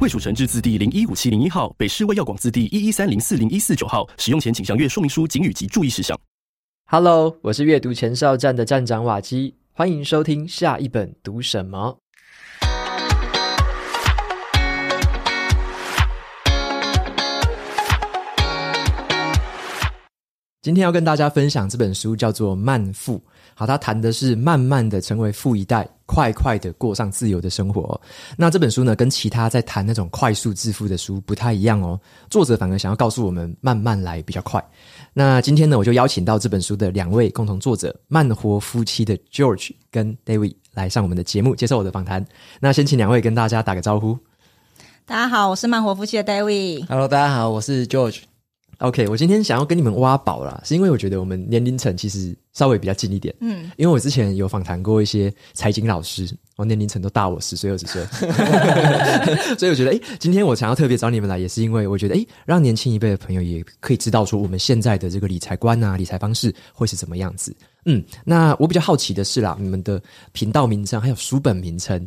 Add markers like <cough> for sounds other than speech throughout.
卫署成制字第零一五七零一号，北市卫药广字第一一三零四零一四九号。使用前请详阅说明书、警语及注意事项。Hello，我是阅读前哨站的站长瓦基。欢迎收听下一本读什么。今天要跟大家分享这本书，叫做《慢富》。好，它谈的是慢慢的成为富一代，快快的过上自由的生活。那这本书呢，跟其他在谈那种快速致富的书不太一样哦。作者反而想要告诉我们，慢慢来比较快。那今天呢，我就邀请到这本书的两位共同作者，慢活夫妻的 George 跟 David 来上我们的节目，接受我的访谈。那先请两位跟大家打个招呼。大家好，我是慢活夫妻的 David。Hello，大家好，我是 George。OK，我今天想要跟你们挖宝啦，是因为我觉得我们年龄层其实稍微比较近一点。嗯，因为我之前有访谈过一些财经老师，我年龄层都大我十岁二十岁，<laughs> 所以我觉得，诶，今天我想要特别找你们来，也是因为我觉得，诶，让年轻一辈的朋友也可以知道说，我们现在的这个理财观啊，理财方式会是怎么样子。嗯，那我比较好奇的是啦，你们的频道名称还有书本名称。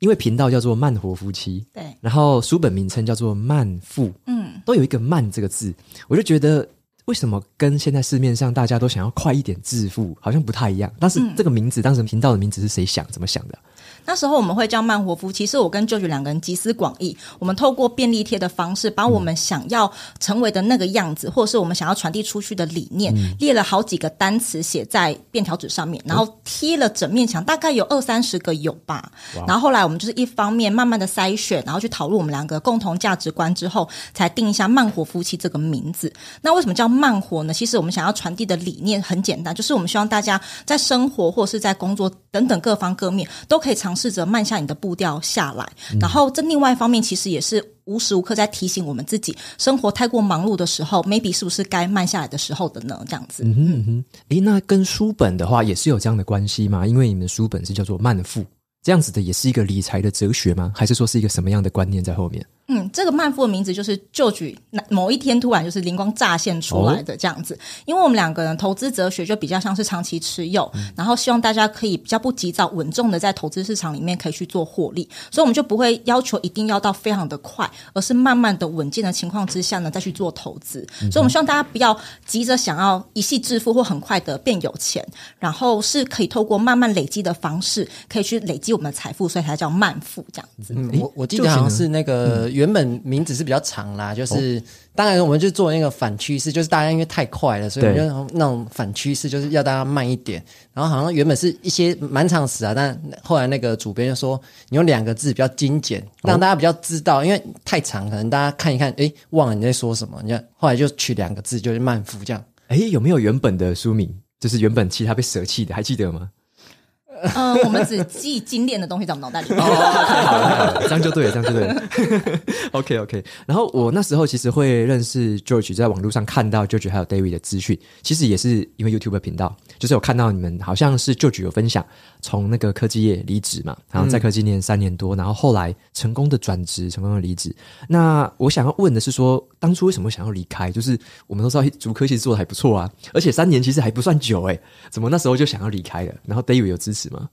因为频道叫做慢活夫妻，对，然后书本名称叫做慢富，嗯，都有一个“慢”这个字，我就觉得为什么跟现在市面上大家都想要快一点致富，好像不太一样。但是这个名字，当时频道的名字是谁想怎么想的？那时候我们会叫慢活夫妻，其实我跟舅舅两个人集思广益，我们透过便利贴的方式，把我们想要成为的那个样子，嗯、或者是我们想要传递出去的理念，嗯、列了好几个单词写在便条纸上面，然后贴了整面墙，大概有二三十个有吧。然后后来我们就是一方面慢慢的筛选，然后去讨论我们两个共同价值观之后，才定一下慢活夫妻这个名字。那为什么叫慢活呢？其实我们想要传递的理念很简单，就是我们希望大家在生活或者是在工作等等各方各面都可以尝试着慢下你的步调下来，然后这另外一方面其实也是无时无刻在提醒我们自己，生活太过忙碌的时候，maybe 是不是该慢下来的时候的呢？这样子。嗯哼嗯哼，诶，那跟书本的话也是有这样的关系吗？因为你们的书本是叫做慢富，这样子的也是一个理财的哲学吗？还是说是一个什么样的观念在后面？嗯，这个慢富的名字就是就举某一天突然就是灵光乍现出来的这样子，哦、因为我们两个人投资哲学就比较像是长期持有，嗯、然后希望大家可以比较不急躁、稳重的在投资市场里面可以去做获利，所以我们就不会要求一定要到非常的快，而是慢慢的稳健的情况之下呢再去做投资。嗯、所以我们希望大家不要急着想要一夕致富或很快的变有钱，然后是可以透过慢慢累积的方式，可以去累积我们的财富，所以才叫慢富这样子。嗯，我我记得好像是那个。原本名字是比较长啦，就是、哦、当然我们就做那个反趋势，就是大家因为太快了，所以我们就那种反趋势就是要大家慢一点。然后好像原本是一些蛮长词啊，但后来那个主编就说你用两个字比较精简，让大家比较知道，哦、因为太长可能大家看一看，哎，忘了你在说什么。你看后来就取两个字，就是慢幅这样。哎，有没有原本的书名？就是原本其他被舍弃的，还记得吗？<laughs> 嗯，我们只记精炼的东西在我们脑袋里面。哦，这样就对了，这样就对了。OK <laughs> OK。然后我那时候其实会认识 George，在网络上看到 George 还有 David 的资讯，其实也是因为 YouTube 频道，就是有看到你们好像是 George 有分享从那个科技业离职嘛，然后在科技念三年多，然后后来成功的转职，成功的离职。那我想要问的是说，当初为什么想要离开？就是我们都知道竹科其实做的还不错啊，而且三年其实还不算久诶，怎么那时候就想要离开了？然后 David 有支持吗？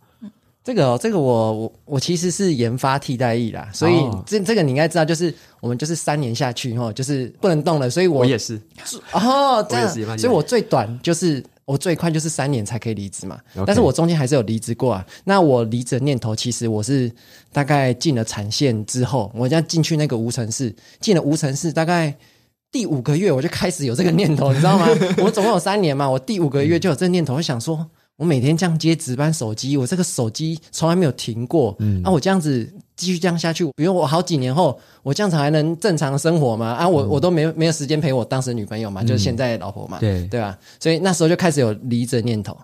这个、哦，这个我我我其实是研发替代役啦，所以这这个你应该知道，就是我们就是三年下去哈，就是不能动了，所以我，我也是哦，这样，所以我最短就是我最快就是三年才可以离职嘛.但是我中间还是有离职过啊。那我离职的念头，其实我是大概进了产线之后，我这样进去那个无尘室，进了无尘室，大概第五个月我就开始有这个念头，你知道吗？<laughs> 我总共有三年嘛，我第五个月就有这个念头，我想说。我每天这样接值班手机，我这个手机从来没有停过。嗯，啊，我这样子继续这样下去，比如我好几年后，我这样子还能正常生活吗？啊，我、嗯、我都没没有时间陪我当时女朋友嘛，嗯、就是现在的老婆嘛，对对吧？所以那时候就开始有离职念头。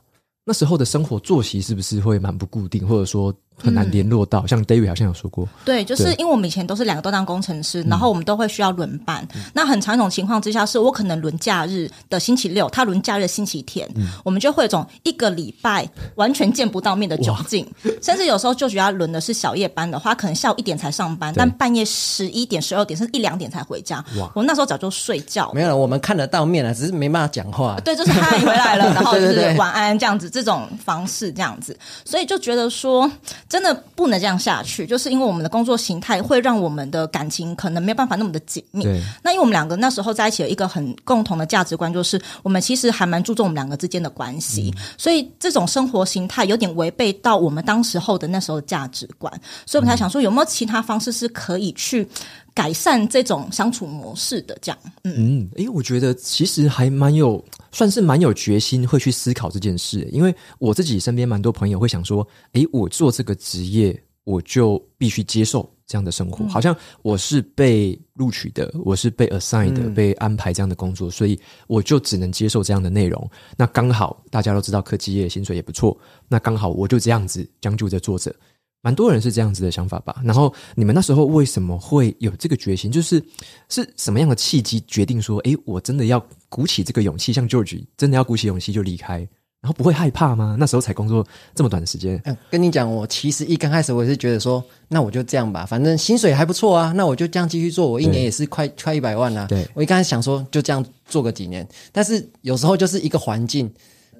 那时候的生活作息是不是会蛮不固定，或者说很难联络到。嗯、像 David 好像有说过，对，就是因为我们以前都是两个都当工程师，然后我们都会需要轮班。嗯、那很常一种情况之下，是我可能轮假日的星期六，他轮假日的星期天，嗯、我们就会有种一个礼拜完全见不到面的窘境。甚至有时候就觉得轮的是小夜班的话，可能下午一点才上班，但半夜十一点、十二点甚至一两点才回家。哇我那时候早就睡觉。没有了，我们看得到面了，只是没办法讲话。对，就是嗨，回来了，<laughs> 然后就是晚安这样子，这种方式这样子，所以就觉得说，真的不能这样下去，就是因为我们的工作形态会让我们的感情可能没有办法那么的紧密。那因为我们两个那时候在一起有一个很共同的价值观，就是我们其实还蛮注重我们两个之间的关系，嗯、所以这种生活形态有点违背到我们当时候的那时候的价值观，所以我们才想说有没有其他方式是可以去。改善这种相处模式的这样，嗯嗯，诶，我觉得其实还蛮有，算是蛮有决心会去思考这件事。因为我自己身边蛮多朋友会想说，诶，我做这个职业，我就必须接受这样的生活，嗯、好像我是被录取的，我是被 assigned 的，嗯、被安排这样的工作，所以我就只能接受这样的内容。那刚好大家都知道科技业薪水也不错，那刚好我就这样子将就着做着。蛮多人是这样子的想法吧，然后你们那时候为什么会有这个决心？就是是什么样的契机决定说，诶，我真的要鼓起这个勇气，像 George 真的要鼓起勇气就离开，然后不会害怕吗？那时候才工作这么短的时间。嗯，跟你讲，我其实一刚开始我也是觉得说，那我就这样吧，反正薪水还不错啊，那我就这样继续做，我一年也是快快一百万啊。对，我一开始想说就这样做个几年，但是有时候就是一个环境。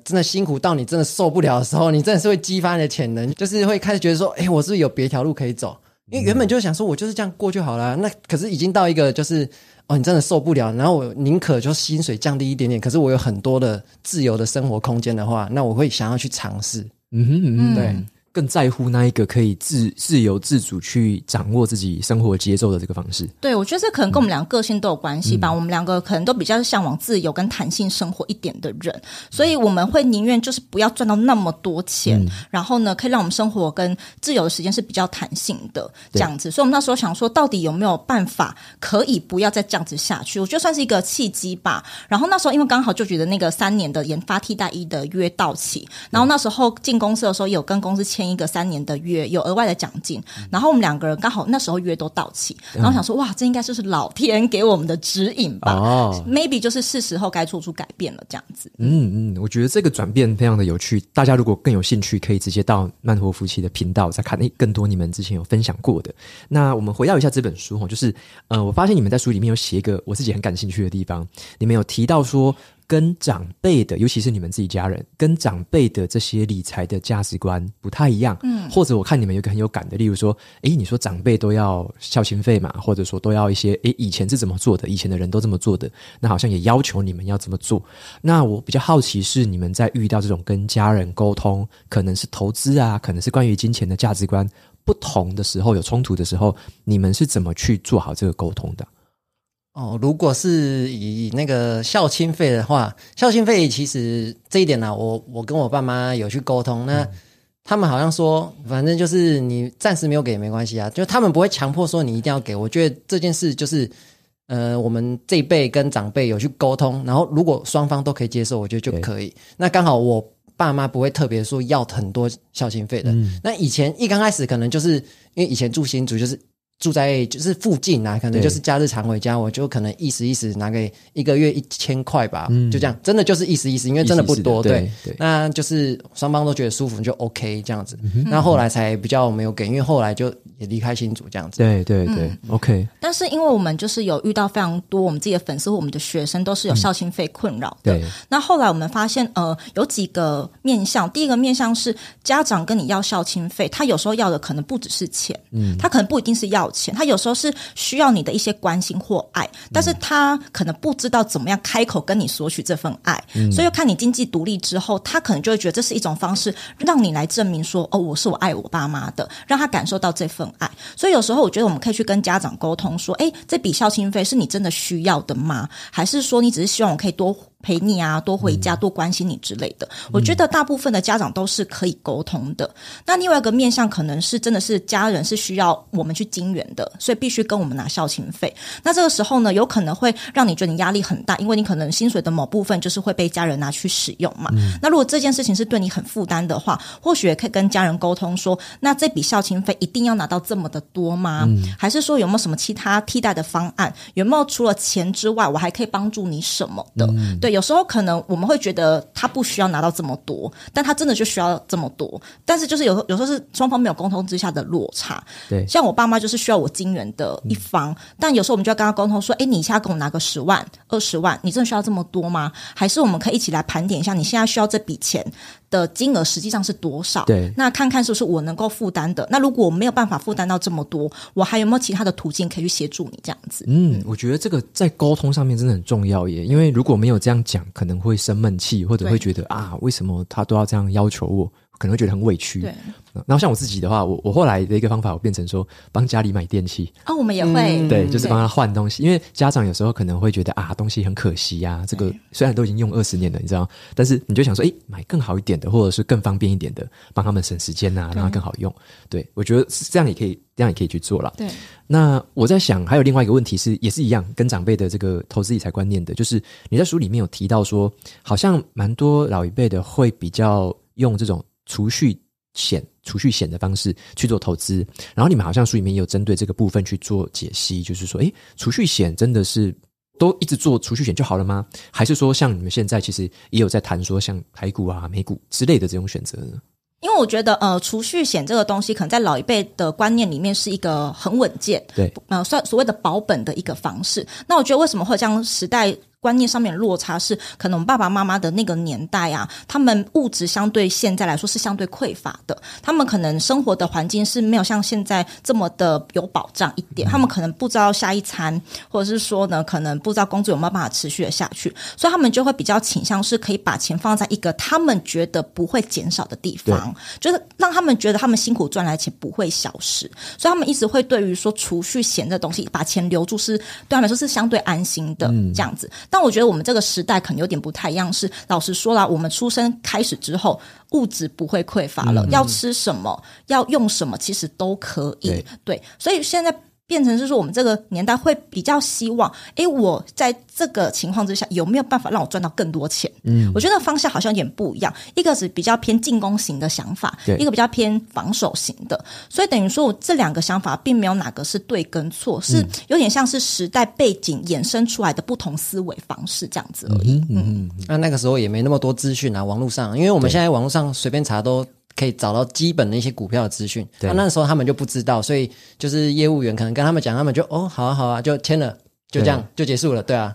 真的辛苦到你真的受不了的时候，你真的是会激发你的潜能，就是会开始觉得说，哎，我是不是有别条路可以走？因为原本就想说我就是这样过就好了，那可是已经到一个就是哦，你真的受不了，然后我宁可就薪水降低一点点，可是我有很多的自由的生活空间的话，那我会想要去尝试。嗯哼嗯哼，对。更在乎那一个可以自自由自主去掌握自己生活节奏的这个方式。对，我觉得这可能跟我们两个个性都有关系吧。嗯、我们两个可能都比较向往自由跟弹性生活一点的人，所以我们会宁愿就是不要赚到那么多钱，嗯、然后呢，可以让我们生活跟自由的时间是比较弹性的这样子。所以，我们那时候想说，到底有没有办法可以不要再这样子下去？我觉得算是一个契机吧。然后那时候因为刚好就觉得那个三年的研发替代一的约到期，然后那时候进公司的时候也有跟公司签一个三年的约，有额外的奖金，然后我们两个人刚好那时候约都到期，然后想说哇，这应该就是老天给我们的指引吧？哦，maybe 就是是时候该做出改变了，这样子。嗯嗯，我觉得这个转变非常的有趣。大家如果更有兴趣，可以直接到曼陀夫妻的频道再看诶更多你们之前有分享过的。那我们回到一下这本书哈，就是呃，我发现你们在书里面有写一个我自己很感兴趣的地方，你们有提到说。跟长辈的，尤其是你们自己家人，跟长辈的这些理财的价值观不太一样。嗯，或者我看你们有个很有感的，例如说，诶，你说长辈都要孝心费嘛，或者说都要一些，诶，以前是怎么做的？以前的人都这么做的，那好像也要求你们要这么做。那我比较好奇是，你们在遇到这种跟家人沟通，可能是投资啊，可能是关于金钱的价值观不同的时候，有冲突的时候，你们是怎么去做好这个沟通的？哦，如果是以那个孝亲费的话，孝亲费其实这一点呢、啊，我我跟我爸妈有去沟通，那他们好像说，反正就是你暂时没有给也没关系啊，就他们不会强迫说你一定要给。我觉得这件事就是，呃，我们这一辈跟长辈有去沟通，然后如果双方都可以接受，我觉得就可以。那刚好我爸妈不会特别说要很多孝亲费的。嗯、那以前一刚开始可能就是因为以前住新竹就是。住在就是附近啊，可能就是假日常回家，我就可能意思意思拿个一个月一千块吧，嗯、就这样，真的就是意思意思，因为真的不多，意思意思对，对，那就是双方都觉得舒服就 OK 这样子，嗯、那后来才比较没有给，因为后来就也离开新竹这样子，对对对，嗯、OK。但是因为我们就是有遇到非常多我们自己的粉丝或我们的学生都是有校庆费困扰的，嗯、对。那后来我们发现呃有几个面向，第一个面向是家长跟你要校庆费，他有时候要的可能不只是钱，嗯，他可能不一定是要。钱，他有时候是需要你的一些关心或爱，但是他可能不知道怎么样开口跟你索取这份爱，嗯、所以要看你经济独立之后，他可能就会觉得这是一种方式，让你来证明说，哦，我是我爱我爸妈的，让他感受到这份爱。所以有时候我觉得我们可以去跟家长沟通说，诶，这笔孝亲费是你真的需要的吗？还是说你只是希望我可以多陪你啊，多回家，多关心你之类的。嗯、我觉得大部分的家长都是可以沟通的。那另外一个面向可能是真的是家人是需要我们去金援的，所以必须跟我们拿孝亲费。那这个时候呢，有可能会让你觉得你压力很大，因为你可能薪水的某部分就是会被家人拿去使用嘛。嗯、那如果这件事情是对你很负担的话，或许也可以跟家人沟通说，那这笔孝亲费一定要拿到这么的多吗？嗯、还是说有没有什么其他替代的方案？有没有除了钱之外，我还可以帮助你什么的？嗯、对。有时候可能我们会觉得他不需要拿到这么多，但他真的就需要这么多。但是就是有有时候是双方没有沟通之下的落差。对，像我爸妈就是需要我金援的一方，嗯、但有时候我们就要跟他沟通说：“哎，你现在给我拿个十万、二十万，你真的需要这么多吗？还是我们可以一起来盘点一下，你现在需要这笔钱？”的金额实际上是多少？对，那看看是不是我能够负担的。那如果我没有办法负担到这么多，我还有没有其他的途径可以去协助你这样子？嗯，我觉得这个在沟通上面真的很重要耶。因为如果没有这样讲，可能会生闷气，或者会觉得啊，为什么他都要这样要求我？可能会觉得很委屈。对，然后像我自己的话，我我后来的一个方法，我变成说帮家里买电器。哦，我们也会，对，就是帮他换东西。因为家长有时候可能会觉得啊，东西很可惜呀。这个虽然都已经用二十年了，你知道，但是你就想说，诶，买更好一点的，或者是更方便一点的，帮他们省时间呐，让它更好用。对，我觉得这样也可以，这样也可以去做了。对。那我在想，还有另外一个问题是，也是一样，跟长辈的这个投资理财观念的，就是你在书里面有提到说，好像蛮多老一辈的会比较用这种储蓄。险储蓄险的方式去做投资，然后你们好像书里面也有针对这个部分去做解析，就是说，诶，储蓄险真的是都一直做储蓄险就好了吗？还是说，像你们现在其实也有在谈说，像台股啊、美股之类的这种选择呢？因为我觉得，呃，储蓄险这个东西，可能在老一辈的观念里面是一个很稳健，对，呃，算所谓的保本的一个方式。那我觉得，为什么会这样时代？观念上面的落差是，可能爸爸妈妈的那个年代啊，他们物质相对现在来说是相对匮乏的，他们可能生活的环境是没有像现在这么的有保障一点，他们可能不知道下一餐，或者是说呢，可能不知道工作有没有办法持续的下去，所以他们就会比较倾向是可以把钱放在一个他们觉得不会减少的地方，就是让他们觉得他们辛苦赚来的钱不会消失，所以他们一直会对于说储蓄险的东西，把钱留住是对他们来说是相对安心的这样子。但我觉得我们这个时代可能有点不太一样，是老实说啦，我们出生开始之后，物质不会匮乏了，嗯、要吃什么，要用什么，其实都可以。对，对，所以现在。变成是说，我们这个年代会比较希望，诶，我在这个情况之下有没有办法让我赚到更多钱？嗯，我觉得方向好像有点不一样，一个是比较偏进攻型的想法，对一个比较偏防守型的，所以等于说我这两个想法并没有哪个是对跟错，是有点像是时代背景衍生出来的不同思维方式这样子而已。嗯，嗯，那那个时候也没那么多资讯啊，网络上，因为我们现在网络上随便查都。可以找到基本的一些股票的资讯，那对、啊、那时候他们就不知道，所以就是业务员可能跟他们讲，他们就哦，好啊好啊，就签了，就这样就结束了，对啊。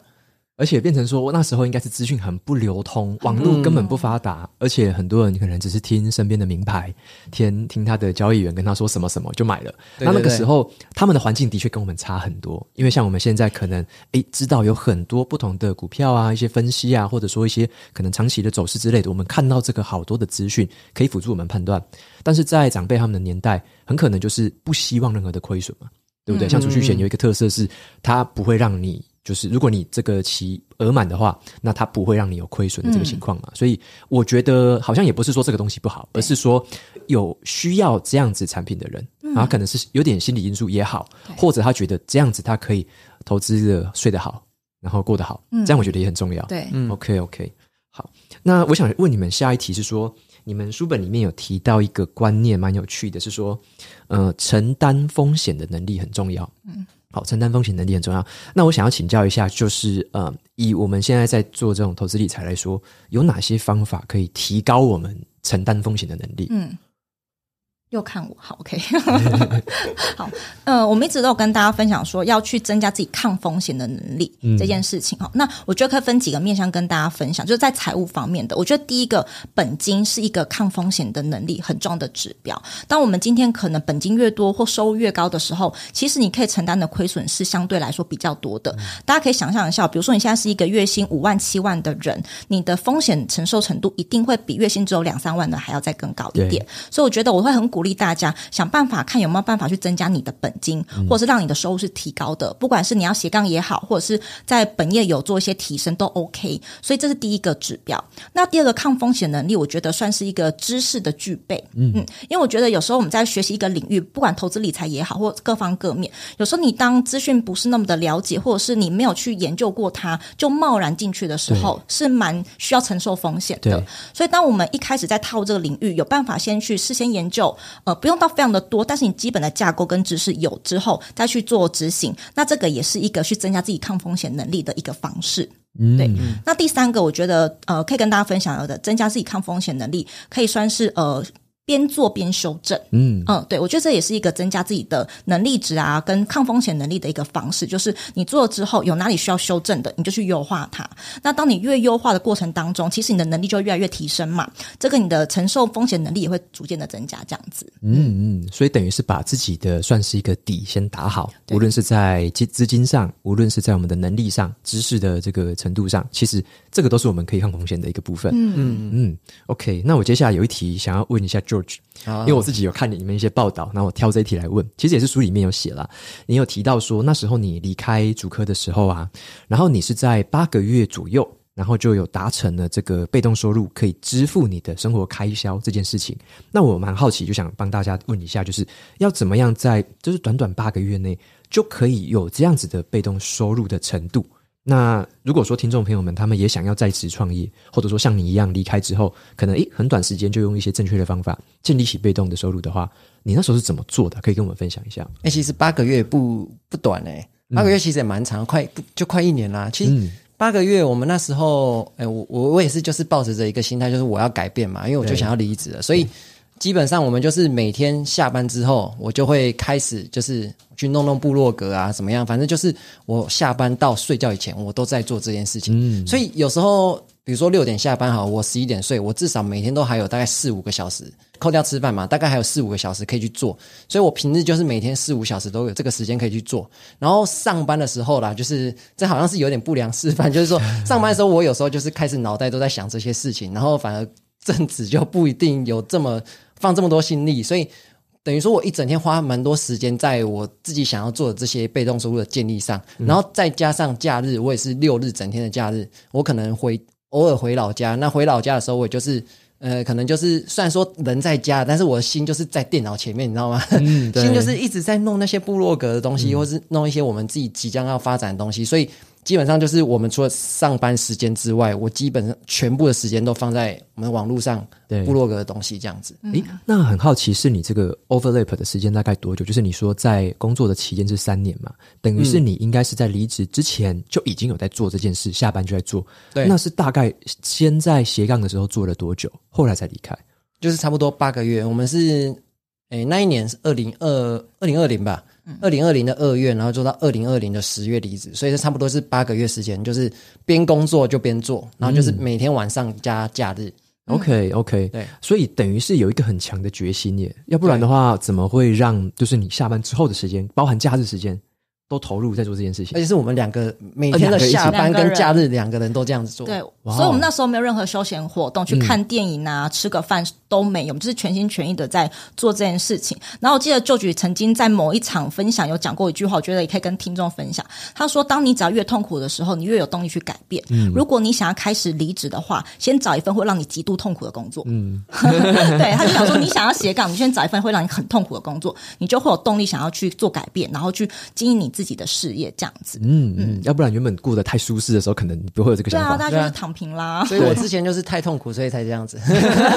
而且变成说，那时候应该是资讯很不流通，网络根本不发达，嗯、而且很多人可能只是听身边的名牌，听听他的交易员跟他说什么什么就买了。对对对，那那个时候他们的环境的确跟我们差很多，因为像我们现在可能诶知道有很多不同的股票啊，一些分析啊，或者说一些可能长期的走势之类的，我们看到这个好多的资讯可以辅助我们判断。但是在长辈他们的年代，很可能就是不希望任何的亏损嘛，对不对？嗯、像储蓄险有一个特色是，它不会让你。就是如果你这个期额满的话，那它不会让你有亏损的这个情况嘛。嗯、所以我觉得好像也不是说这个东西不好，而是说有需要这样子产品的人，嗯、然后可能是有点心理因素也好，或者他觉得这样子他可以投资的睡得好，然后过得好，嗯、这样我觉得也很重要。对，嗯，OK OK，好，那我想问你们下一题是说，你们书本里面有提到一个观念蛮有趣的，是说，呃，承担风险的能力很重要。嗯。好，承担风险能力很重要。那我想要请教一下，就是呃，以我们现在在做这种投资理财来说，有哪些方法可以提高我们承担风险的能力？嗯。又看我，好，OK，<laughs> 好，呃，我们一直都有跟大家分享说，要去增加自己抗风险的能力、嗯、这件事情。哈，那我觉得可以分几个面向跟大家分享，就是在财务方面的。我觉得第一个，本金是一个抗风险的能力很重要的指标。当我们今天可能本金越多或收入越高的时候，其实你可以承担的亏损是相对来说比较多的。嗯、大家可以想象一下，比如说你现在是一个月薪五万、七万的人，你的风险承受程度一定会比月薪只有两三万的还要再更高一点。所以我觉得我会很。鼓励大家想办法看有没有办法去增加你的本金，嗯、或者是让你的收入是提高的。不管是你要斜杠也好，或者是在本业有做一些提升都 OK。所以这是第一个指标。那第二个抗风险能力，我觉得算是一个知识的具备。嗯嗯，因为我觉得有时候我们在学习一个领域，不管投资理财也好，或各方各面，有时候你当资讯不是那么的了解，或者是你没有去研究过它，就贸然进去的时候，是蛮需要承受风险的。所以当我们一开始在套这个领域，有办法先去事先研究，呃，不用到非常的多，但是你基本的架构跟知识有之后，再去做执行，那这个也是一个去增加自己抗风险能力的一个方式。嗯，对。那第三个，我觉得呃，可以跟大家分享的，增加自己抗风险能力，可以算是呃。边做边修正，嗯嗯，对，我觉得这也是一个增加自己的能力值啊，跟抗风险能力的一个方式。就是你做了之后，有哪里需要修正的，你就去优化它。那当你越优化的过程当中，其实你的能力就会越来越提升嘛。这个你的承受风险能力也会逐渐的增加，这样子。嗯嗯，所以等于是把自己的算是一个底先打好，无论是在资资金上，无论是在我们的能力上、知识的这个程度上，其实这个都是我们可以抗风险的一个部分。嗯嗯嗯。OK，那我接下来有一题想要问一下。George，因为我自己有看你们一些报道，那我挑这一题来问，其实也是书里面有写了。你有提到说，那时候你离开主科的时候啊，然后你是在八个月左右，然后就有达成了这个被动收入可以支付你的生活开销这件事情。那我蛮好奇，就想帮大家问一下，就是要怎么样在就是短短八个月内就可以有这样子的被动收入的程度？那如果说听众朋友们他们也想要在职创业，或者说像你一样离开之后，可能诶很短时间就用一些正确的方法建立起被动的收入的话，你那时候是怎么做的？可以跟我们分享一下。诶其实八个月不不短诶、欸、八个月其实也蛮长，嗯、快就快一年啦。其实八个月，我们那时候，诶我我我也是就是抱着这一个心态，就是我要改变嘛，因为我就想要离职了，所以。基本上我们就是每天下班之后，我就会开始就是去弄弄部落格啊，怎么样？反正就是我下班到睡觉以前，我都在做这件事情。嗯，所以有时候，比如说六点下班好，我十一点睡，我至少每天都还有大概四五个小时，扣掉吃饭嘛，大概还有四五个小时可以去做。所以我平日就是每天四五小时都有这个时间可以去做。然后上班的时候啦，就是这好像是有点不良示范，就是说 <laughs> 上班的时候，我有时候就是开始脑袋都在想这些事情，然后反而 <laughs> 正职就不一定有这么。放这么多心力，所以等于说我一整天花蛮多时间在我自己想要做的这些被动收入的建立上，嗯、然后再加上假日，我也是六日整天的假日，我可能回偶尔回老家。那回老家的时候，我就是呃，可能就是虽然说人在家，但是我的心就是在电脑前面，你知道吗？嗯、<laughs> 心就是一直在弄那些部落格的东西，嗯、或是弄一些我们自己即将要发展的东西，所以。基本上就是我们除了上班时间之外，我基本上全部的时间都放在我们网络上部落格的东西这样子。诶，那很好奇是你这个 overlap 的时间大概多久？就是你说在工作的期间是三年嘛，等于是你应该是在离职之前就已经有在做这件事，下班就在做。对，那是大概先在斜杠的时候做了多久，后来才离开？就是差不多八个月。我们是诶那一年是二零二二零二零吧。二零二零的二月，然后做到二零二零的十月离职，所以这差不多是八个月时间，就是边工作就边做，然后就是每天晚上加假日。嗯、OK OK，对，所以等于是有一个很强的决心耶，要不然的话，怎么会让就是你下班之后的时间，包含假日时间？都投入在做这件事情，而且是我们两个每天的下班跟假日两个人都这样子做。对，所以我们那时候没有任何休闲活动，去看电影啊、吃个饭都没有，我们就是全心全意的在做这件事情。然后我记得 George 曾经在某一场分享有讲过一句话，我觉得也可以跟听众分享。他说：“当你只要越痛苦的时候，你越有动力去改变。如果你想要开始离职的话，先找一份会让你极度痛苦的工作。”嗯，对，他就想说，你想要斜杠，你先找一份会让你很痛苦的工作，你就会有动力想要去做改变，然后去经营你。自己的事业这样子，嗯嗯，要不然原本过得太舒适的时候，可能不会有这个想法。对啊，大家就是躺平啦。所以我之前就是太痛苦，所以才这样子，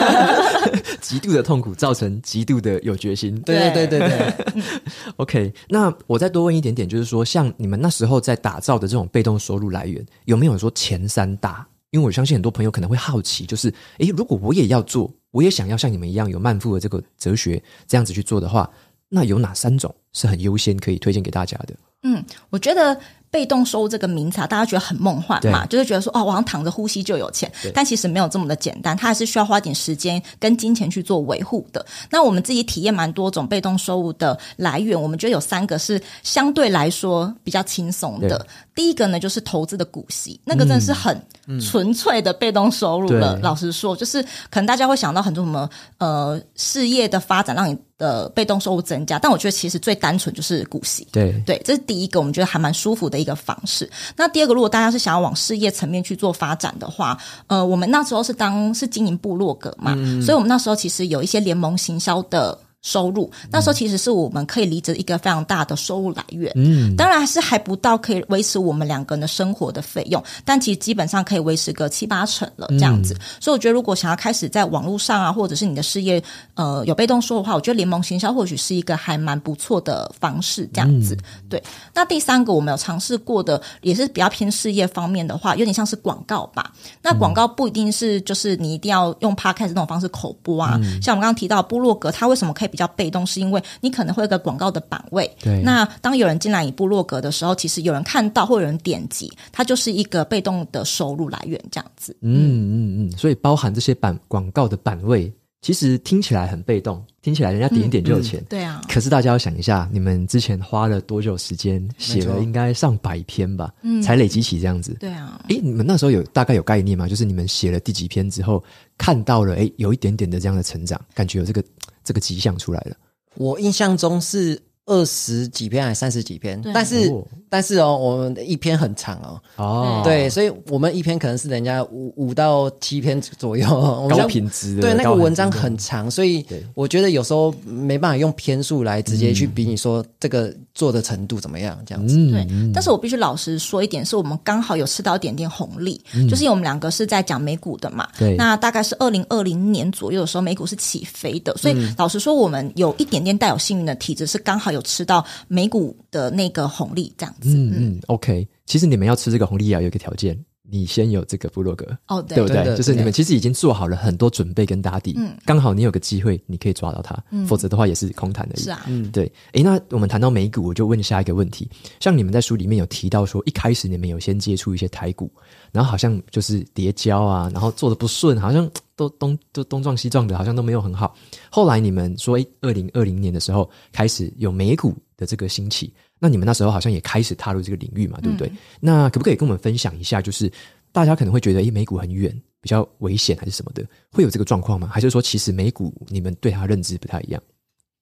<laughs> <laughs> 极度的痛苦造成极度的有决心。对对对对对。<laughs> OK，那我再多问一点点，就是说，像你们那时候在打造的这种被动收入来源，有没有说前三大？因为我相信很多朋友可能会好奇，就是，诶，如果我也要做，我也想要像你们一样有慢富的这个哲学，这样子去做的话，那有哪三种是很优先可以推荐给大家的？嗯，我觉得被动收入这个名词，大家觉得很梦幻嘛，就是觉得说哦，我好像躺着呼吸就有钱，但其实没有这么的简单，它还是需要花点时间跟金钱去做维护的。那我们自己体验蛮多种被动收入的来源，我们觉得有三个是相对来说比较轻松的。第一个呢，就是投资的股息，那个真的是很纯粹的被动收入了。嗯、老实说，就是可能大家会想到很多什么呃事业的发展，让你的被动收入增加。但我觉得其实最单纯就是股息。对对，这是第一个，我们觉得还蛮舒服的一个方式。那第二个，如果大家是想要往事业层面去做发展的话，呃，我们那时候是当是经营部落格嘛，嗯、所以我们那时候其实有一些联盟行销的。收入。那时候其实是我们可以离职一个非常大的收入来源，嗯，当然还是还不到可以维持我们两个人的生活的费用，但其实基本上可以维持个七八成了这样子。嗯、所以我觉得，如果想要开始在网络上啊，或者是你的事业呃有被动收入的话，我觉得联盟行销或许是一个还蛮不错的方式，这样子。嗯、对，那第三个我们有尝试过的，也是比较偏事业方面的话，有点像是广告吧。那广告不一定是就是你一定要用 Podcast 这种方式口播啊，嗯、像我们刚刚提到部落格，它为什么可以比较被动，是因为你可能会有个广告的版位。对。那当有人进来你部落格的时候，其实有人看到或有人点击，它就是一个被动的收入来源，这样子。嗯嗯嗯。所以包含这些版广告的版位。其实听起来很被动，听起来人家点一点就有钱。嗯嗯、对啊。可是大家要想一下，你们之前花了多久时间写了？应该上百篇吧，嗯、才累积起这样子。对啊。诶，你们那时候有大概有概念吗？就是你们写了第几篇之后，看到了诶，有一点点的这样的成长，感觉有这个这个迹象出来了。我印象中是。二十几篇还是三十几篇？但是但是哦，我们的一篇很长哦。哦，对，所以我们一篇可能是人家五五到七篇左右，<laughs> 高品质的。对，那个文章很长，所以我觉得有时候没办法用篇数来直接去比你说这个做的程度怎么样这样子。对，但是我必须老实说一点，是我们刚好有吃到一点点红利，就是因为我们两个是在讲美股的嘛。对。那大概是二零二零年左右的时候，美股是起飞的，所以老实说，我们有一点点带有幸运的体质，是刚好有。有吃到美股的那个红利，这样子。嗯嗯，OK。其实你们要吃这个红利啊，有一个条件，你先有这个部落格哦，对，对不对？对就是你们其实已经做好了很多准备跟打底，嗯，刚好你有个机会，你可以抓到它，嗯、否则的话也是空谈而已。是啊，嗯，对。诶，那我们谈到美股，我就问下一个问题。像你们在书里面有提到说，一开始你们有先接触一些台股，然后好像就是跌跤啊，然后做的不顺，好像。都东都东撞西撞的，好像都没有很好。后来你们说，诶，二零二零年的时候开始有美股的这个兴起，那你们那时候好像也开始踏入这个领域嘛，对不对？嗯、那可不可以跟我们分享一下？就是大家可能会觉得，诶，美股很远，比较危险，还是什么的？会有这个状况吗？还是说，其实美股你们对它认知不太一样？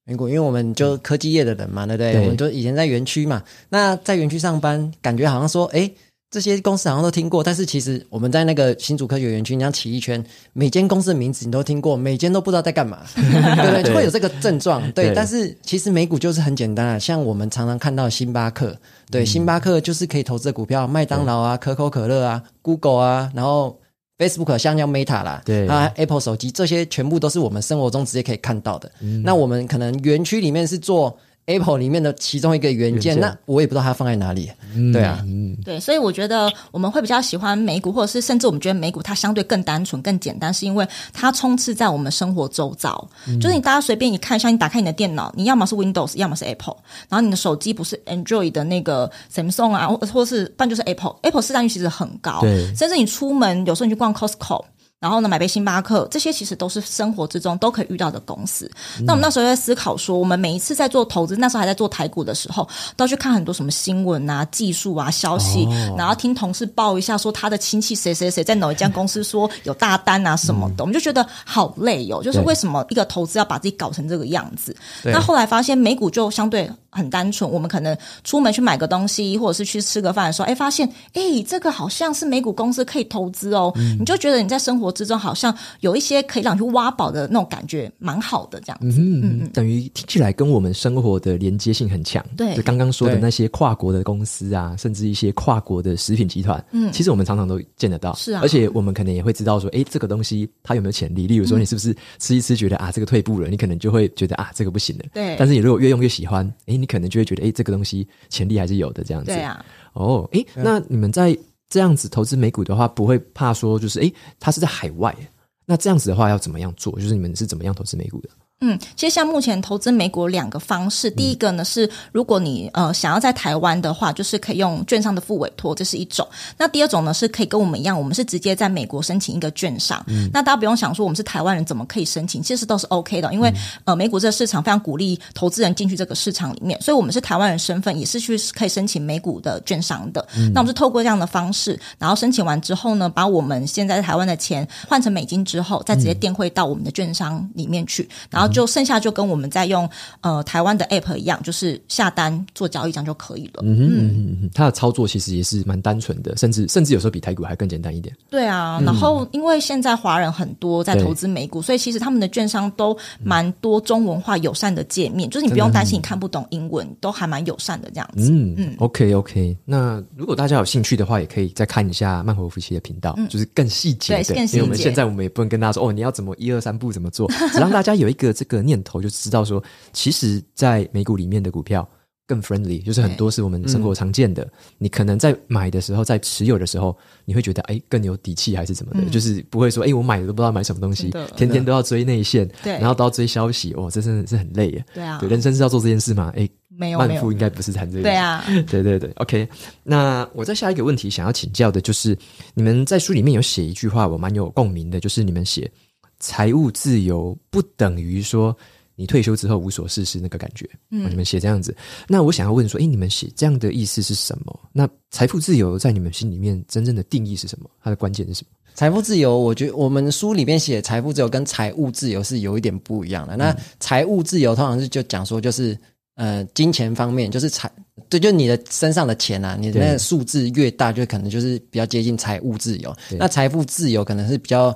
美股，因为我们就科技业的人嘛，对不对？对，我们就以前在园区嘛，那在园区上班，感觉好像说，诶。这些公司好像都听过，但是其实我们在那个新竹科学园区，你像骑一圈，每间公司的名字你都听过，每间都不知道在干嘛，<laughs> 对不对？就会有这个症状。对，对但是其实美股就是很简单啊，像我们常常看到星巴克，对，嗯、星巴克就是可以投资的股票，麦当劳啊、可口可乐啊、Google 啊，然后 Facebook 像叫 Meta 啦，对啊，Apple 手机这些全部都是我们生活中直接可以看到的。嗯、那我们可能园区里面是做。Apple 里面的其中一个元件，那我也不知道它放在哪里。嗯、对啊，嗯，对，所以我觉得我们会比较喜欢美股，或者是甚至我们觉得美股它相对更单纯、更简单，是因为它充斥在我们生活周遭。嗯、就是你大家随便一看，像你打开你的电脑，你要么是 Windows，要么是 Apple，然后你的手机不是 Android 的那个 Samsung 啊，或或是不然就是 Apple。Apple 市占率其实很高，对，甚至你出门有时候你去逛 Costco。然后呢，买杯星巴克，这些其实都是生活之中都可以遇到的公司。嗯、那我们那时候在思考说，我们每一次在做投资，那时候还在做台股的时候，都要去看很多什么新闻啊、技术啊、消息，哦、然后听同事报一下说他的亲戚谁谁谁在哪一家公司说有大单啊什么的，嗯、我们就觉得好累哟、哦。就是为什么一个投资要把自己搞成这个样子？那后来发现美股就相对。很单纯，我们可能出门去买个东西，或者是去吃个饭的时候，哎，发现哎，这个好像是美股公司可以投资哦，嗯、你就觉得你在生活之中好像有一些可以让你去挖宝的那种感觉，蛮好的这样子。嗯嗯，嗯等于听起来跟我们生活的连接性很强。对，就刚刚说的那些跨国的公司啊，甚至一些跨国的食品集团，嗯，其实我们常常都见得到。是啊，而且我们可能也会知道说，哎，这个东西它有没有潜力？例如说，你是不是吃一吃觉得啊，这个退步了，你可能就会觉得啊，这个不行了。对。但是你如果越用越喜欢，哎，你可能就会觉得，哎，这个东西潜力还是有的，这样子。对啊。哦，哎，那你们在这样子投资美股的话，不会怕说就是，诶，它是在海外，那这样子的话要怎么样做？就是你们是怎么样投资美股的？嗯，其实像目前投资美股两个方式，第一个呢是如果你呃想要在台湾的话，就是可以用券商的副委托，这是一种。那第二种呢是可以跟我们一样，我们是直接在美国申请一个券商。嗯，那大家不用想说我们是台湾人怎么可以申请，其实都是 OK 的，因为呃美股这个市场非常鼓励投资人进去这个市场里面，所以我们是台湾人身份也是去可以申请美股的券商的。嗯，那我们是透过这样的方式，然后申请完之后呢，把我们现在在台湾的钱换成美金之后，再直接电汇到我们的券商里面去，然后就剩下就跟我们在用呃台湾的 App 一样，就是下单做交易这样就可以了。嗯哼嗯嗯，它的操作其实也是蛮单纯的，甚至甚至有时候比台股还更简单一点。对啊，然后因为现在华人很多在投资美股，所以其实他们的券商都蛮多中文化友善的界面，就是你不用担心你看不懂英文，都还蛮友善的这样子。嗯嗯，OK OK。那如果大家有兴趣的话，也可以再看一下慢活夫妻的频道，就是更细节的。因为我们现在我们也不能跟大家说哦，你要怎么一二三步怎么做，只让大家有一个这个念头，就知道说，其实，在美股里面的股票更 friendly，就是很多是我们生活常见的。嗯、你可能在买的时候，在持有的时候，你会觉得哎，更有底气还是怎么的？嗯、就是不会说哎，我买的都不知道买什么东西，天天都要追内线，然后都要追消息，哦，这真的是很累耶。对啊，对，人生是要做这件事吗？哎，没有，曼夫应该不是谈这个。对啊，<laughs> 对对对，OK。那我再下一个问题想要请教的就是，你们在书里面有写一句话，我蛮有共鸣的，就是你们写财务自由不等于说。你退休之后无所事事那个感觉，嗯，你们写这样子，那我想要问说，诶，你们写这样的意思是什么？那财富自由在你们心里面真正的定义是什么？它的关键是什么？财富自由，我觉得我们书里面写财富自由跟财务自由是有一点不一样的。那财务自由通常是就讲说，就是呃，金钱方面，就是财，对，就你的身上的钱啊，你的那个数字越大，就可能就是比较接近财务自由。那财富自由可能是比较。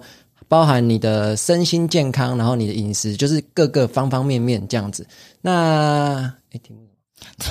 包含你的身心健康，然后你的饮食，就是各个方方面面这样子。那。<laughs>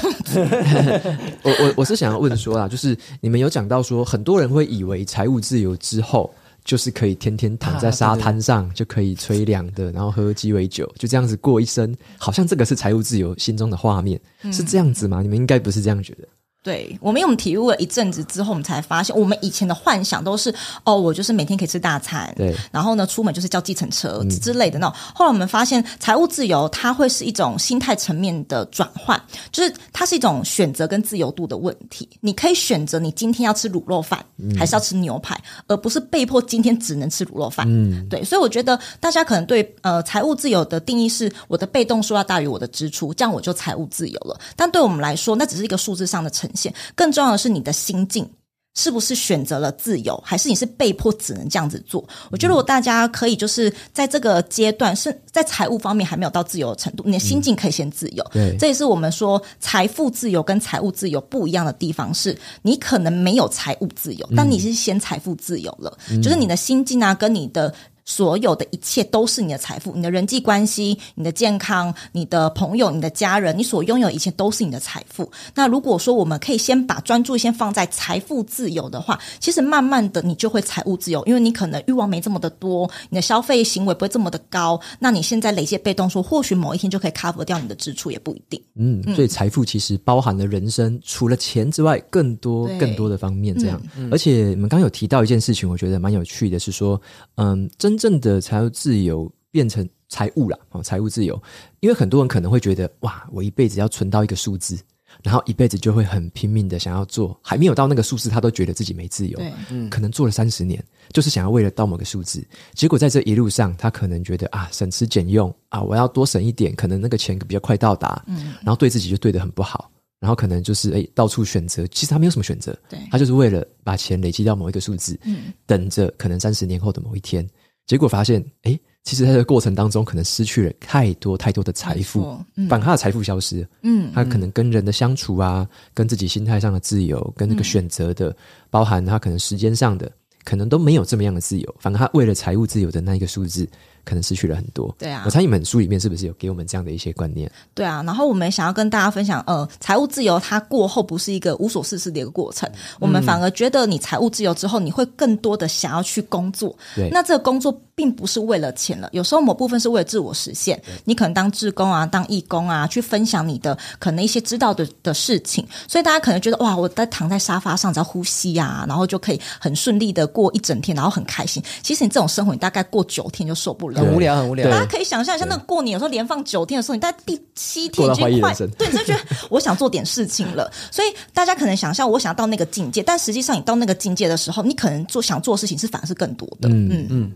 我我我是想要问说啊，就是你们有讲到说，很多人会以为财务自由之后，就是可以天天躺在沙滩上，就可以吹凉的，然后喝鸡尾酒，就这样子过一生，好像这个是财务自由心中的画面，嗯、是这样子吗？你们应该不是这样觉得。对，我们因为我们体悟了一阵子之后，我们才发现，我们以前的幻想都是哦，我就是每天可以吃大餐，对，然后呢，出门就是叫计程车之类的那种。嗯、后来我们发现，财务自由它会是一种心态层面的转换，就是它是一种选择跟自由度的问题。你可以选择你今天要吃卤肉饭，嗯、还是要吃牛排，而不是被迫今天只能吃卤肉饭。嗯，对，所以我觉得大家可能对呃财务自由的定义是，我的被动收入要大于我的支出，这样我就财务自由了。但对我们来说，那只是一个数字上的呈现。更重要的是你的心境，是不是选择了自由，还是你是被迫只能这样子做？我觉得，如果大家可以就是在这个阶段是在财务方面还没有到自由的程度，你的心境可以先自由。对，这也是我们说财富自由跟财务自由不一样的地方，是你可能没有财务自由，但你是先财富自由了，就是你的心境啊，跟你的。所有的一切都是你的财富，你的人际关系、你的健康、你的朋友、你的家人，你所拥有的一切都是你的财富。那如果说我们可以先把专注先放在财富自由的话，其实慢慢的你就会财务自由，因为你可能欲望没这么的多，你的消费行为不会这么的高。那你现在累积被动说，或许某一天就可以 cover 掉你的支出，也不一定。嗯，所以财富其实包含了人生除了钱之外更多更多的方面。这样，嗯、而且你们刚刚有提到一件事情，我觉得蛮有趣的，是说，嗯，真。真正的财务自由变成财务了哦！财务自由，因为很多人可能会觉得哇，我一辈子要存到一个数字，然后一辈子就会很拼命的想要做，还没有到那个数字，他都觉得自己没自由。对，嗯，可能做了三十年，就是想要为了到某个数字，结果在这一路上，他可能觉得啊，省吃俭用啊，我要多省一点，可能那个钱比较快到达，嗯，然后对自己就对得很不好。然后可能就是诶，到处选择，其实他没有什么选择，对，他就是为了把钱累积到某一个数字，嗯，等着可能三十年后的某一天。结果发现，诶，其实在这个过程当中，可能失去了太多太多的财富，嗯、反而他的财富消失了。嗯，他可能跟人的相处啊，跟自己心态上的自由，跟那个选择的，嗯、包含他可能时间上的，可能都没有这么样的自由。反而他为了财务自由的那一个数字。可能失去了很多，对啊。我猜你们书里面是不是有给我们这样的一些观念？对啊。然后我们想要跟大家分享，呃，财务自由它过后不是一个无所事事的一个过程，嗯、我们反而觉得你财务自由之后，你会更多的想要去工作。对，那这个工作并不是为了钱了，有时候某部分是为了自我实现。你可能当志工啊，当义工啊，去分享你的可能一些知道的的事情。所以大家可能觉得哇，我在躺在沙发上只要呼吸啊，然后就可以很顺利的过一整天，然后很开心。其实你这种生活，你大概过九天就受不了。很无聊，很无聊。大家可以想象一下，那个过年有时候连放九天的时候，你在第七天已经快，对，你就觉得我想做点事情了。所以大家可能想象，我想到那个境界，但实际上你到那个境界的时候，你可能做想做的事情是反而是更多的。嗯嗯嗯，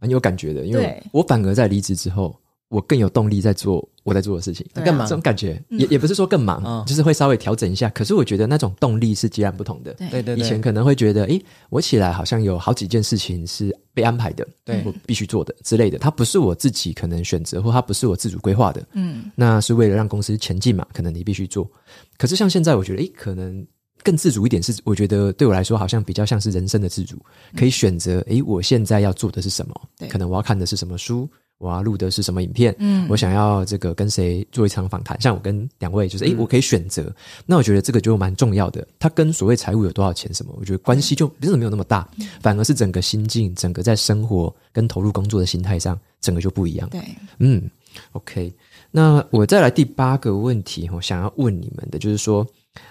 蛮有感觉的，因为我反而在离职之后。我更有动力在做我在做的事情，更忙。这种感觉也也不是说更忙，嗯、就是会稍微调整一下。可是我觉得那种动力是截然不同的。对对对，以前可能会觉得，诶，我起来好像有好几件事情是被安排的，对，我必须做的之类的。它不是我自己可能选择，或它不是我自主规划的。嗯，那是为了让公司前进嘛？可能你必须做。可是像现在，我觉得，诶，可能更自主一点是，我觉得对我来说，好像比较像是人生的自主，可以选择，诶，我现在要做的是什么？对，可能我要看的是什么书。我要录的是什么影片？嗯，我想要这个跟谁做一场访谈？像我跟两位，就是诶、欸，我可以选择。那我觉得这个就蛮重要的。它跟所谓财务有多少钱什么，我觉得关系就真的没有那么大，反而是整个心境、整个在生活跟投入工作的心态上，整个就不一样。对，嗯，OK。那我再来第八个问题，我想要问你们的就是说，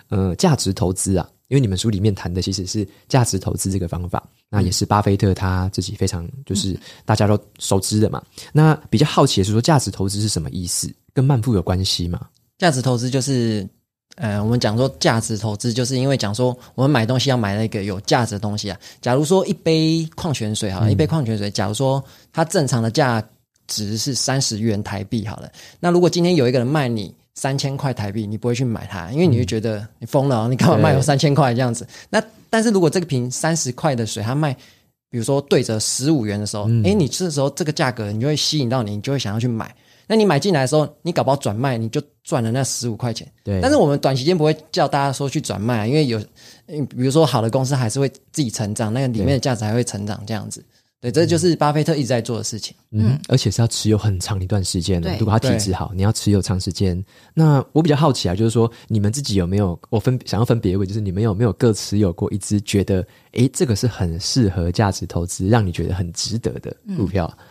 呃，价值投资啊。因为你们书里面谈的其实是价值投资这个方法，那也是巴菲特他自己非常就是大家都熟知的嘛。那比较好奇的是说，价值投资是什么意思？跟慢富有关系吗？价值投资就是，呃，我们讲说价值投资，就是因为讲说我们买东西要买那个有价值的东西啊。假如说一杯矿泉水好了，一杯矿泉水，假如说它正常的价值是三十元台币好了，那如果今天有一个人卖你。三千块台币，你不会去买它，因为你会觉得你疯了，你干嘛卖我三千块这样子？那但是如果这个瓶三十块的水，它卖，比如说对折十五元的时候，诶，你这时候这个价格，你就会吸引到你，你就会想要去买。那你买进来的时候，你搞不好转卖，你就赚了那十五块钱。对。但是我们短期间不会叫大家说去转卖，因为有，比如说好的公司还是会自己成长，那个里面的价值还会成长这样子。对，这就是巴菲特一直在做的事情。嗯，而且是要持有很长一段时间的。如果他体质好，你要持有长时间。那我比较好奇啊，就是说你们自己有没有我分想要分别位，就是你们有没有各持有过一支觉得，诶，这个是很适合价值投资，让你觉得很值得的股票？嗯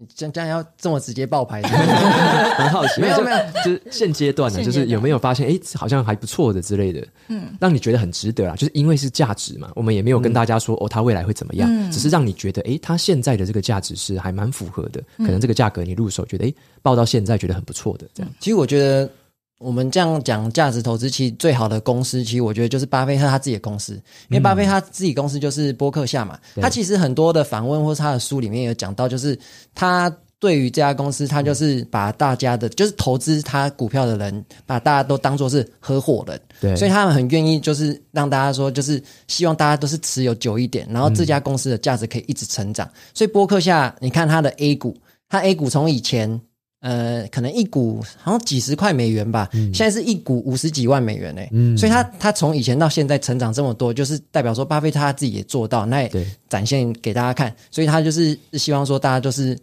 你将将要这么直接爆牌，<laughs> 很好奇。没有没有，就是现阶段呢，就是有没有发现，哎，好像还不错的之类的，嗯，让你觉得很值得啊。就是因为是价值嘛，我们也没有跟大家说哦，它未来会怎么样，只是让你觉得，哎，它现在的这个价值是还蛮符合的。可能这个价格你入手觉得，哎，报到现在觉得很不错的这样。其实我觉得。我们这样讲价值投资，其实最好的公司，其实我觉得就是巴菲特他自己的公司，因为巴菲特他自己公司就是波克夏嘛。他其实很多的访问或是他的书里面有讲到，就是他对于这家公司，他就是把大家的，就是投资他股票的人，把大家都当做是合伙人。对，所以他们很愿意就是让大家说，就是希望大家都是持有久一点，然后这家公司的价值可以一直成长。所以波克夏，你看他的 A 股，他 A 股从以前。呃，可能一股好像几十块美元吧，嗯、现在是一股五十几万美元诶，嗯、所以他他从以前到现在成长这么多，就是代表说巴菲特他自己也做到，那也展现给大家看，所以他就是希望说大家就是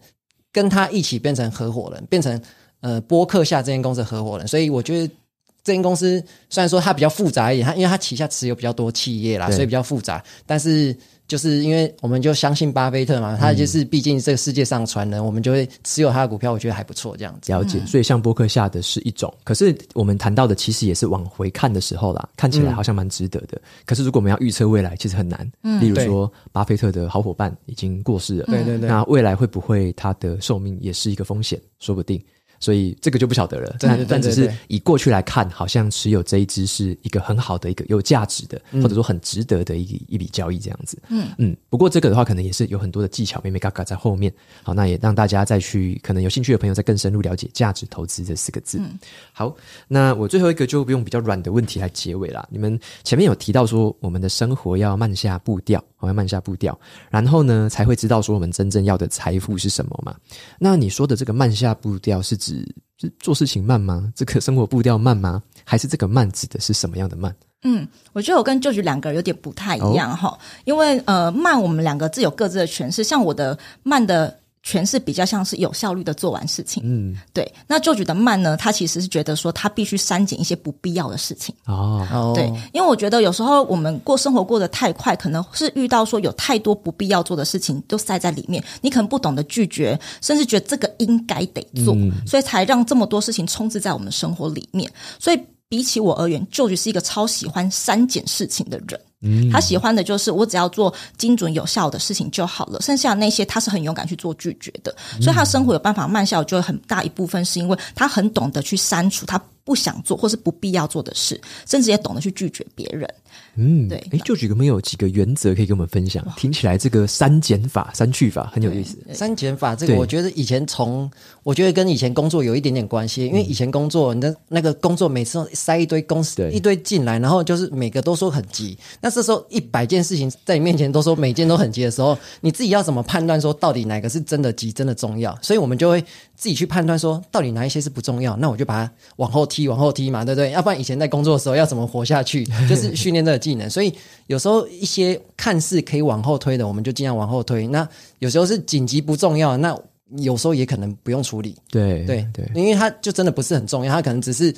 跟他一起变成合伙人，变成呃波克下这间公司的合伙人，所以我觉得这间公司虽然说它比较复杂一点，它因为它旗下持有比较多企业啦，所以比较复杂，但是。就是因为我们就相信巴菲特嘛，他就是毕竟这个世界上传人，嗯、我们就会持有他的股票，我觉得还不错，这样子。了解，所以像波克夏的是一种，可是我们谈到的其实也是往回看的时候啦，看起来好像蛮值得的。嗯、可是如果我们要预测未来，其实很难。嗯，例如说巴菲特的好伙伴已经过世了，对对对，那未来会不会他的寿命也是一个风险？说不定。所以这个就不晓得了，但但只是以过去来看，好像持有这一支是一个很好的一个有价值的，或者说很值得的一一笔交易这样子。嗯嗯。不过这个的话，可能也是有很多的技巧，妹妹嘎嘎在后面。好，那也让大家再去可能有兴趣的朋友再更深入了解价值投资这四个字。好，那我最后一个就用比较软的问题来结尾啦。你们前面有提到说，我们的生活要慢下步调，我要慢下步调，然后呢才会知道说我们真正要的财富是什么嘛？那你说的这个慢下步调是？是做事情慢吗？这个生活步调慢吗？还是这个慢指的是什么样的慢？嗯，我觉得我跟舅舅两个人有点不太一样哈，因为呃慢，我们两个自有各自的诠释。像我的慢的。诠释比较像是有效率的做完事情，嗯，对。那 George 的慢呢，他其实是觉得说他必须删减一些不必要的事情哦，对。因为我觉得有时候我们过生活过得太快，可能是遇到说有太多不必要做的事情都塞在里面，你可能不懂得拒绝，甚至觉得这个应该得做，嗯、所以才让这么多事情充斥在我们生活里面。所以。比起我而言，George 是一个超喜欢删减事情的人。他喜欢的就是我只要做精准有效的事情就好了，剩下那些他是很勇敢去做拒绝的，所以他生活有办法慢下来，就会很大一部分是因为他很懂得去删除他不想做或是不必要做的事，甚至也懂得去拒绝别人。嗯，对，哎，就举个没有几个原则可以跟我们分享。听起来这个删减法、删去法很有意思。删减法这个，我觉得以前从我觉得跟以前工作有一点点关系，因为以前工作你的那个工作每次都塞一堆公司一堆进来，然后就是每个都说很急。那这时候一百件事情在你面前都说每件都很急的时候，你自己要怎么判断说到底哪个是真的急、真的重要？所以我们就会自己去判断说到底哪一些是不重要，那我就把它往后踢、往后踢嘛，对不对？要不然以前在工作的时候要怎么活下去，<laughs> 就是训练这个技能。所以有时候一些看似可以往后推的，我们就尽量往后推。那有时候是紧急不重要，那有时候也可能不用处理。对对对，因为它就真的不是很重要，它可能只是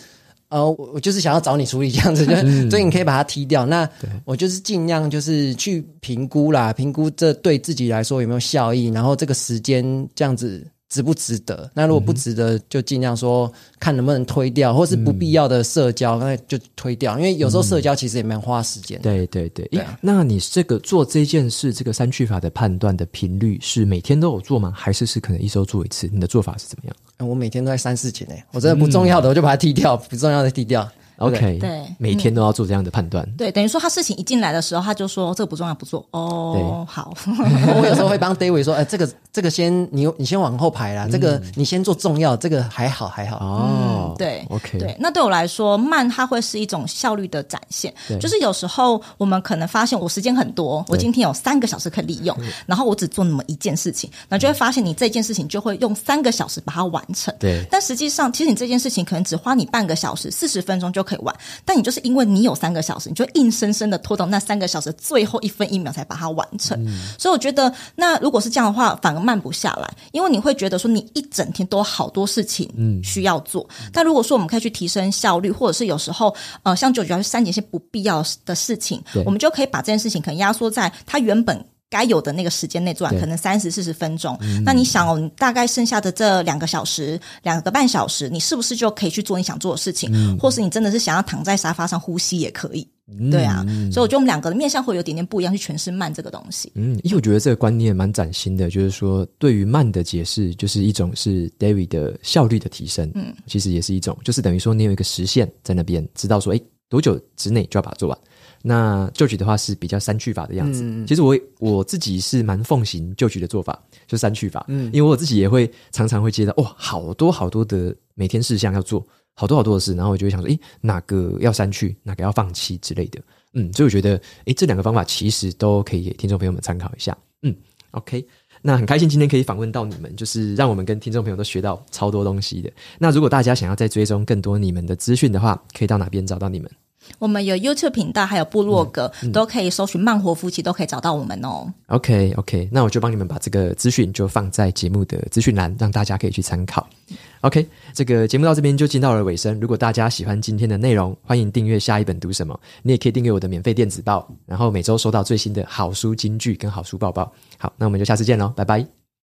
呃，我就是想要找你处理这样子，就、<laughs> 嗯、所以你可以把它踢掉。那我就是尽量就是去评估啦，评估这对自己来说有没有效益，然后这个时间这样子。值不值得？那如果不值得，就尽量说看能不能推掉，或是不必要的社交，那就推掉。因为有时候社交其实也蛮花时间。对对对，对啊。那你这个做这件事，这个三去法的判断的频率是每天都有做吗？还是是可能一周做一次？你的做法是怎么样？我每天都在删事情诶，我真的不重要的我就把它踢掉，不重要的踢掉。OK，对，每天都要做这样的判断。对，等于说他事情一进来的时候，他就说这个不重要，不做。哦，好。<laughs> 我有时候会帮 David 说，哎，这个这个先你你先往后排啦，这个你先做重要，这个还好还好。哦，对，OK，对。那对我来说，慢它会是一种效率的展现。就是有时候我们可能发现我时间很多，我今天有三个小时可以利用，然后我只做那么一件事情，那就会发现你这件事情就会用三个小时把它完成。对。但实际上，其实你这件事情可能只花你半个小时，四十分钟就可以玩，但你。就是因为你有三个小时，你就硬生生的拖到那三个小时最后一分一秒才把它完成。嗯、所以我觉得，那如果是这样的话，反而慢不下来，因为你会觉得说你一整天都有好多事情需要做。嗯、但如果说我们可以去提升效率，或者是有时候呃，像九九要去删减一些不必要的事情，我们就可以把这件事情可能压缩在它原本。该有的那个时间内做完，可能三十四十分钟。嗯、那你想哦，你大概剩下的这两个小时、两个半小时，你是不是就可以去做你想做的事情？嗯、或是你真的是想要躺在沙发上呼吸也可以？嗯、对啊，所以我觉得我们两个的面向会有点点不一样，去诠释慢这个东西。嗯，因为我觉得这个观念蛮崭新的，就是说对于慢的解释，就是一种是 David 的效率的提升。嗯，其实也是一种，就是等于说你有一个时限在那边，知道说哎多久之内就要把它做完。那 George 的话是比较删去法的样子。嗯、其实我我自己是蛮奉行 George 的做法，就删去法。嗯，因为我自己也会常常会接到哇，好多好多的每天事项要做，好多好多的事，然后我就会想说，诶，哪个要删去，哪个要放弃之类的。嗯，所以我觉得，诶，这两个方法其实都可以给听众朋友们参考一下。嗯，OK，那很开心今天可以访问到你们，就是让我们跟听众朋友都学到超多东西的。那如果大家想要再追踪更多你们的资讯的话，可以到哪边找到你们？我们有 YouTube 频道，还有部落格，嗯嗯、都可以搜寻“慢活夫妻”，都可以找到我们哦。OK OK，那我就帮你们把这个资讯就放在节目的资讯栏，让大家可以去参考。OK，这个节目到这边就进到了尾声。如果大家喜欢今天的内容，欢迎订阅下一本读什么。你也可以订阅我的免费电子报，然后每周收到最新的好书金句跟好书报报。好，那我们就下次见喽，拜拜。